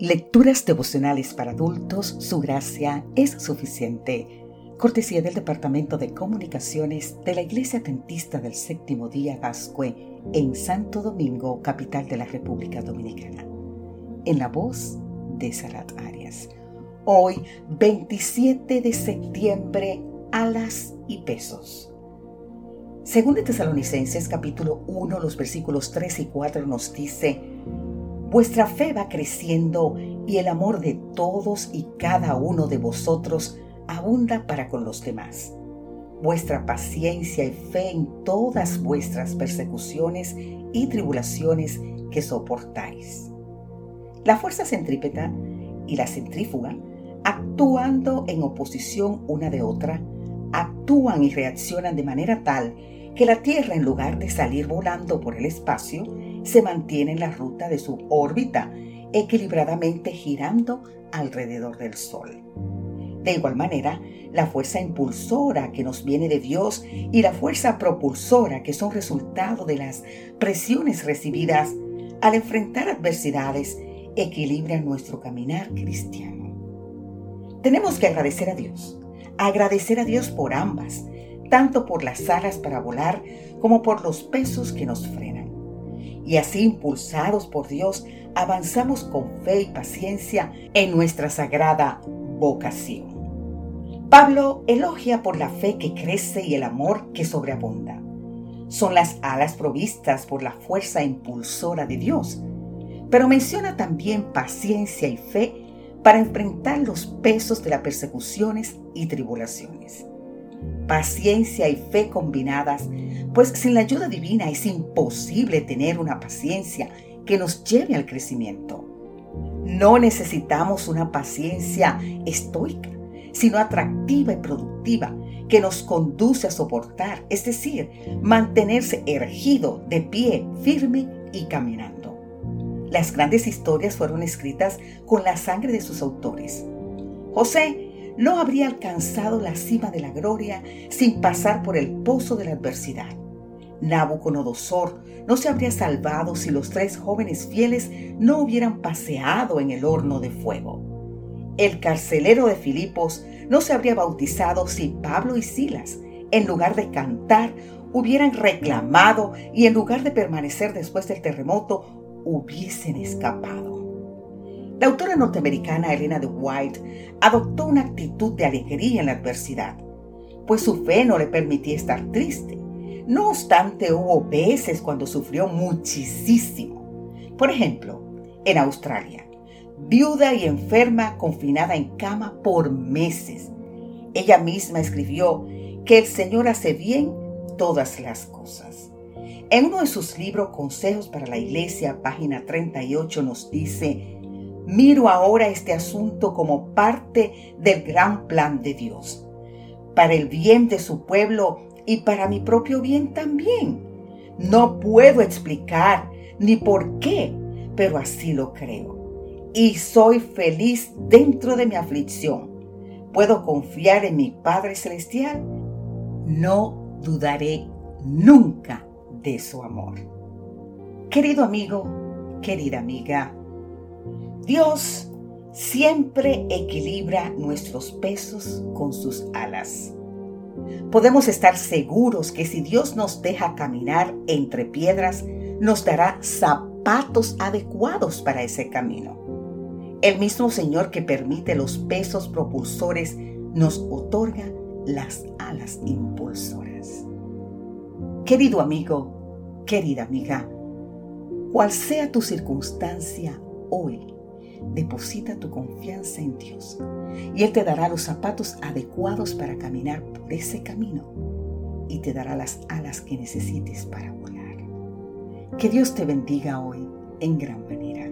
Lecturas devocionales para adultos, su gracia es suficiente. Cortesía del Departamento de Comunicaciones de la Iglesia Tentista del Séptimo Día Gascue en Santo Domingo, capital de la República Dominicana. En la voz de Sarat Arias. Hoy, 27 de septiembre, alas y pesos. Según de Tesalonicenses capítulo 1, los versículos 3 y 4 nos dice, Vuestra fe va creciendo y el amor de todos y cada uno de vosotros abunda para con los demás. Vuestra paciencia y fe en todas vuestras persecuciones y tribulaciones que soportáis. La fuerza centrípeta y la centrífuga, actuando en oposición una de otra, actúan y reaccionan de manera tal que la Tierra, en lugar de salir volando por el espacio, se mantiene en la ruta de su órbita, equilibradamente girando alrededor del Sol. De igual manera, la fuerza impulsora que nos viene de Dios y la fuerza propulsora que son resultado de las presiones recibidas al enfrentar adversidades equilibran nuestro caminar cristiano. Tenemos que agradecer a Dios, agradecer a Dios por ambas, tanto por las alas para volar como por los pesos que nos frenan y así impulsados por Dios avanzamos con fe y paciencia en nuestra sagrada vocación. Pablo elogia por la fe que crece y el amor que sobreabunda. Son las alas provistas por la fuerza impulsora de Dios, pero menciona también paciencia y fe para enfrentar los pesos de las persecuciones y tribulaciones paciencia y fe combinadas, pues sin la ayuda divina es imposible tener una paciencia que nos lleve al crecimiento. No necesitamos una paciencia estoica, sino atractiva y productiva que nos conduce a soportar, es decir, mantenerse ergido, de pie, firme y caminando. Las grandes historias fueron escritas con la sangre de sus autores. José no habría alcanzado la cima de la gloria sin pasar por el pozo de la adversidad. Nabucodonosor no se habría salvado si los tres jóvenes fieles no hubieran paseado en el horno de fuego. El carcelero de Filipos no se habría bautizado si Pablo y Silas, en lugar de cantar, hubieran reclamado y en lugar de permanecer después del terremoto, hubiesen escapado. La autora norteamericana Elena de White adoptó una actitud de alegría en la adversidad, pues su fe no le permitía estar triste. No obstante, hubo veces cuando sufrió muchísimo. Por ejemplo, en Australia, viuda y enferma confinada en cama por meses. Ella misma escribió que el Señor hace bien todas las cosas. En uno de sus libros Consejos para la Iglesia, página 38, nos dice, Miro ahora este asunto como parte del gran plan de Dios, para el bien de su pueblo y para mi propio bien también. No puedo explicar ni por qué, pero así lo creo. Y soy feliz dentro de mi aflicción. Puedo confiar en mi Padre Celestial. No dudaré nunca de su amor. Querido amigo, querida amiga, Dios siempre equilibra nuestros pesos con sus alas. Podemos estar seguros que si Dios nos deja caminar entre piedras, nos dará zapatos adecuados para ese camino. El mismo Señor que permite los pesos propulsores nos otorga las alas impulsoras. Querido amigo, querida amiga, cual sea tu circunstancia hoy, Deposita tu confianza en Dios y Él te dará los zapatos adecuados para caminar por ese camino y te dará las alas que necesites para volar. Que Dios te bendiga hoy en gran manera.